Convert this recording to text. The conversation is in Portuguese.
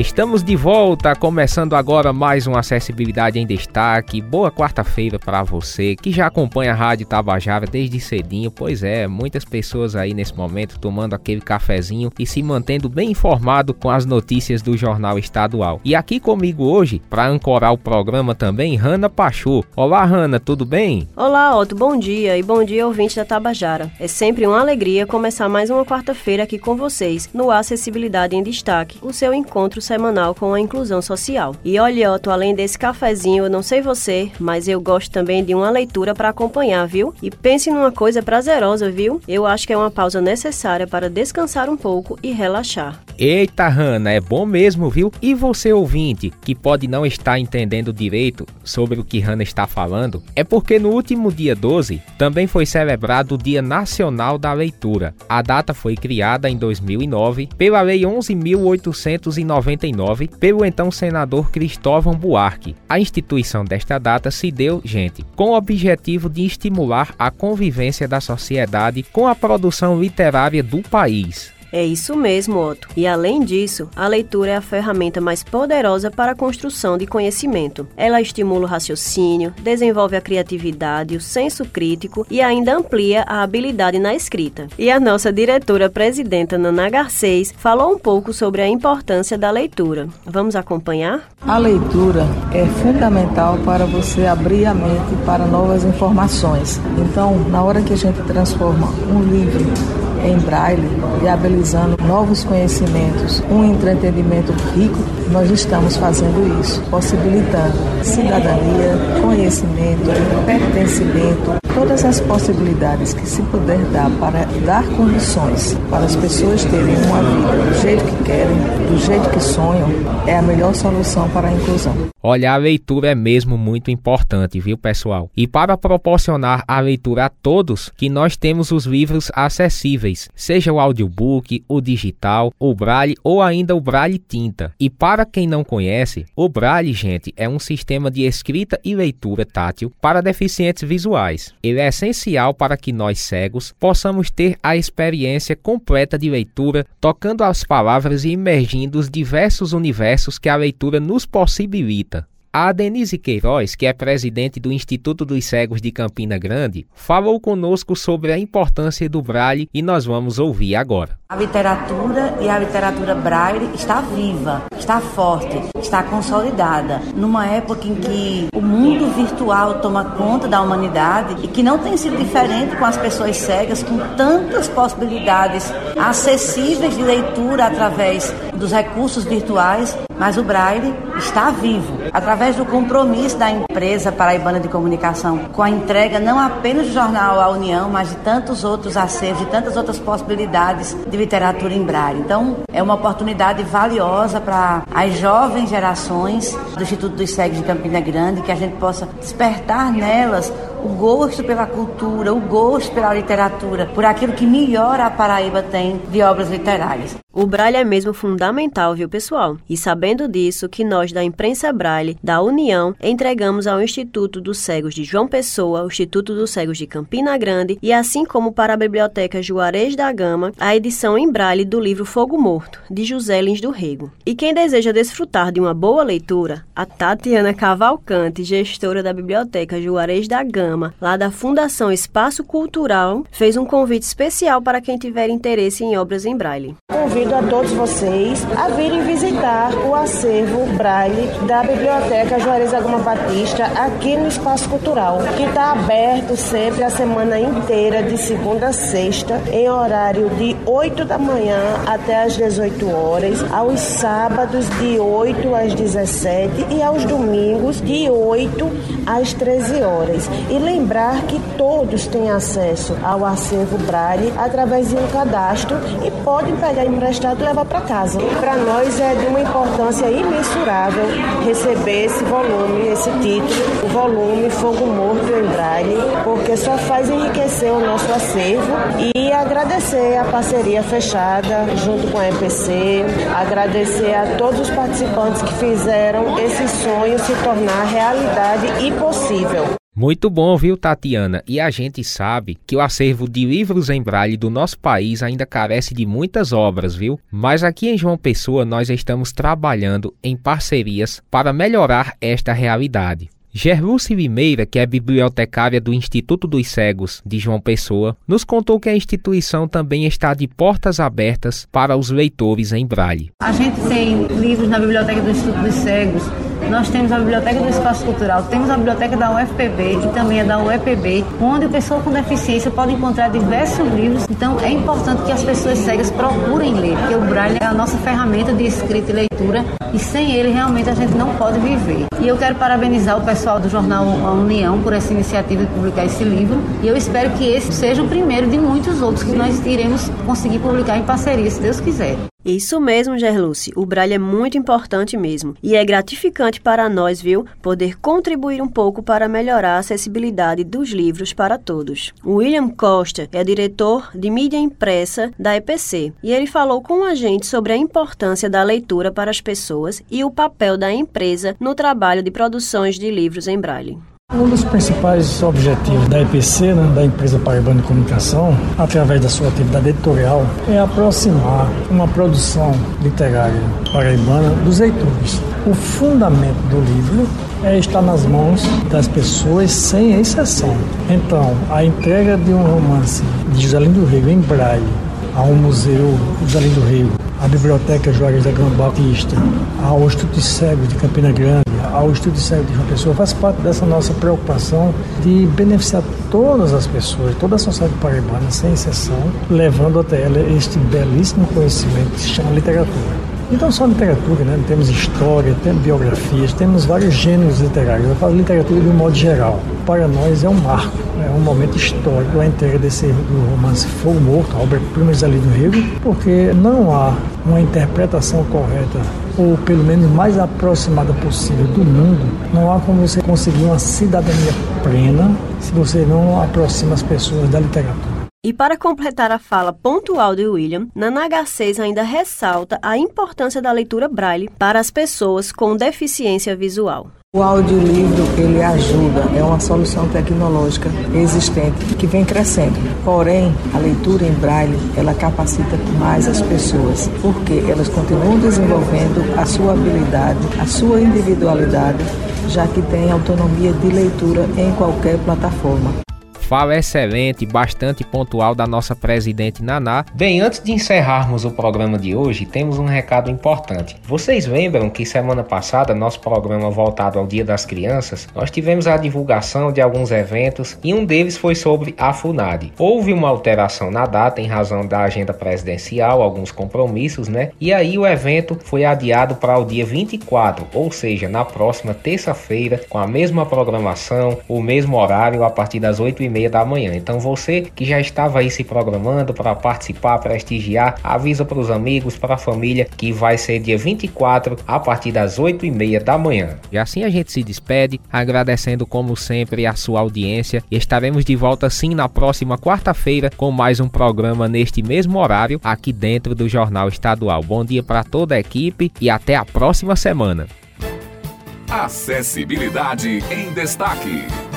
Estamos de volta, começando agora mais uma Acessibilidade em Destaque. Boa quarta-feira para você que já acompanha a Rádio Tabajara desde cedinho. Pois é, muitas pessoas aí nesse momento tomando aquele cafezinho e se mantendo bem informado com as notícias do Jornal Estadual. E aqui comigo hoje, para ancorar o programa também, Rana Pachu. Olá, Rana, tudo bem? Olá, Otto, bom dia e bom dia, ouvinte da Tabajara. É sempre uma alegria começar mais uma quarta-feira aqui com vocês no Acessibilidade em Destaque, o seu encontro semanal com a inclusão social. E olha, Otto, além desse cafezinho, eu não sei você, mas eu gosto também de uma leitura para acompanhar, viu? E pense numa coisa prazerosa, viu? Eu acho que é uma pausa necessária para descansar um pouco e relaxar. Eita, Hanna, é bom mesmo, viu? E você ouvinte, que pode não estar entendendo direito sobre o que Hanna está falando, é porque no último dia 12 também foi celebrado o Dia Nacional da Leitura. A data foi criada em 2009 pela Lei 11.890 1999 pelo então senador Cristóvão Buarque. A instituição desta data se deu, gente, com o objetivo de estimular a convivência da sociedade com a produção literária do país. É isso mesmo, Otto. E além disso, a leitura é a ferramenta mais poderosa para a construção de conhecimento. Ela estimula o raciocínio, desenvolve a criatividade, o senso crítico e ainda amplia a habilidade na escrita. E a nossa diretora presidenta Nana Garcês falou um pouco sobre a importância da leitura. Vamos acompanhar? A leitura é fundamental para você abrir a mente para novas informações. Então, na hora que a gente transforma um livro em braille, viabilizando novos conhecimentos, um entretenimento rico, nós estamos fazendo isso, possibilitando cidadania, conhecimento, pertencimento, todas as possibilidades que se puder dar para dar condições para as pessoas terem uma vida do jeito que querem, do jeito que sonham, é a melhor solução para a inclusão. Olha, a leitura é mesmo muito importante, viu, pessoal? E para proporcionar a leitura a todos, que nós temos os livros acessíveis, seja o audiobook, o digital, o braille ou ainda o braille tinta. E para quem não conhece, o braille, gente, é um sistema de escrita e leitura tátil para deficientes visuais. Ele é essencial para que nós cegos possamos ter a experiência completa de leitura, tocando as palavras e imergindo os diversos universos que a leitura nos possibilita. A Denise Queiroz, que é presidente do Instituto dos Cegos de Campina Grande, falou conosco sobre a importância do braille e nós vamos ouvir agora. A literatura e a literatura braille está viva, está forte, está consolidada. Numa época em que o mundo virtual toma conta da humanidade e que não tem sido diferente com as pessoas cegas, com tantas possibilidades acessíveis de leitura através dos recursos virtuais, mas o braille está vivo através do compromisso da empresa paraibana de comunicação com a entrega não apenas do jornal A União, mas de tantos outros acervos, de tantas outras possibilidades de literatura em braille. Então, é uma oportunidade valiosa para as jovens gerações do Instituto dos Cegos de Campina Grande, que a gente possa despertar nelas o gosto pela cultura, o gosto pela literatura, por aquilo que melhor a Paraíba tem de obras literárias. O Braille é mesmo fundamental, viu, pessoal? E sabendo disso, que nós da Imprensa Braille da União entregamos ao Instituto dos Cegos de João Pessoa, o Instituto dos Cegos de Campina Grande e assim como para a Biblioteca Juarez da Gama, a edição em Braille do livro Fogo Morto, de José Lins do Rego. E quem deseja desfrutar de uma boa leitura, a Tatiana Cavalcante, gestora da Biblioteca Juarez da Gama, lá da Fundação Espaço Cultural, fez um convite especial para quem tiver interesse em obras em Braille. Convido a todos vocês a virem visitar o acervo Braille da Biblioteca Juarez Aguma Batista aqui no Espaço Cultural, que está aberto sempre a semana inteira, de segunda a sexta, em horário de 8 da manhã até às 18 horas, aos sábados de 8 às 17 e aos domingos de 8 às 13 horas. E lembrar que todos têm acesso ao acervo Braille através de um cadastro e podem pegar emprestado e levar para casa. Para nós é de uma importância imensurável receber esse volume, esse título, o volume Fogo Morto em Braille, porque só faz enriquecer o nosso acervo e agradecer a parceria fechada junto com a EPC, agradecer a todos os participantes que fizeram esse sonho se tornar realidade e possível. Muito bom, viu, Tatiana? E a gente sabe que o acervo de livros em braille do nosso país ainda carece de muitas obras, viu? Mas aqui em João Pessoa nós estamos trabalhando em parcerias para melhorar esta realidade. Gerluce Limeira, que é bibliotecária do Instituto dos Cegos de João Pessoa, nos contou que a instituição também está de portas abertas para os leitores em braille. A gente tem livros na biblioteca do Instituto dos Cegos nós temos a Biblioteca do Espaço Cultural, temos a Biblioteca da UFPB e também a da UEPB, onde a pessoa com deficiência pode encontrar diversos livros. Então é importante que as pessoas cegas procurem ler, porque o Braille é a nossa ferramenta de escrita e leitura e sem ele realmente a gente não pode viver. E eu quero parabenizar o pessoal do jornal A União por essa iniciativa de publicar esse livro e eu espero que esse seja o primeiro de muitos outros que nós iremos conseguir publicar em parceria, se Deus quiser. Isso mesmo, Gerluce. O Braille é muito importante mesmo. E é gratificante para nós, viu, poder contribuir um pouco para melhorar a acessibilidade dos livros para todos. William Costa é diretor de mídia impressa da EPC e ele falou com a gente sobre a importância da leitura para as pessoas e o papel da empresa no trabalho de produções de livros em Braille. Um dos principais objetivos da EPC, né, da empresa Paraibana de Comunicação, através da sua atividade editorial, é aproximar uma produção literária paraibana dos leitores. O fundamento do livro é estar nas mãos das pessoas sem exceção. Então, a entrega de um romance de Joselino do Rio em braille ao Museu Joselino do Rio, à Biblioteca Juarez da Grande Batista, ao Instituto Cego de Campina Grande, ao Estudo de Saúde de uma pessoa faz parte dessa nossa preocupação de beneficiar todas as pessoas, toda a sociedade paraibana, sem exceção, levando até ela este belíssimo conhecimento que se chama literatura. Então, só literatura, né? Temos história, temos biografias, temos vários gêneros literários. Eu falo literatura de um modo geral. Para nós é um marco, é um momento histórico a entrega desse do romance Fogo Morto, a obra-prima de do Rio, porque não há uma interpretação correta ou pelo menos mais aproximada possível do mundo, não há como você conseguir uma cidadania plena se você não aproxima as pessoas da literatura. E para completar a fala pontual de William, Nanaga 6 ainda ressalta a importância da leitura braille para as pessoas com deficiência visual. O audiolivro ele ajuda, é uma solução tecnológica existente que vem crescendo. Porém, a leitura em braille ela capacita mais as pessoas, porque elas continuam desenvolvendo a sua habilidade, a sua individualidade, já que tem autonomia de leitura em qualquer plataforma fala excelente, bastante pontual da nossa presidente Naná. Bem, antes de encerrarmos o programa de hoje, temos um recado importante. Vocês lembram que semana passada, nosso programa voltado ao Dia das Crianças, nós tivemos a divulgação de alguns eventos e um deles foi sobre a FUNAD. Houve uma alteração na data em razão da agenda presidencial, alguns compromissos, né? E aí o evento foi adiado para o dia 24, ou seja, na próxima terça-feira, com a mesma programação, o mesmo horário, a partir das 8h30 meia da manhã. Então você que já estava aí se programando para participar, prestigiar, avisa para os amigos, para a família que vai ser dia 24 a partir das 8 e meia da manhã. E assim a gente se despede, agradecendo como sempre a sua audiência. E estaremos de volta sim na próxima quarta-feira com mais um programa neste mesmo horário aqui dentro do Jornal Estadual. Bom dia para toda a equipe e até a próxima semana. Acessibilidade em destaque.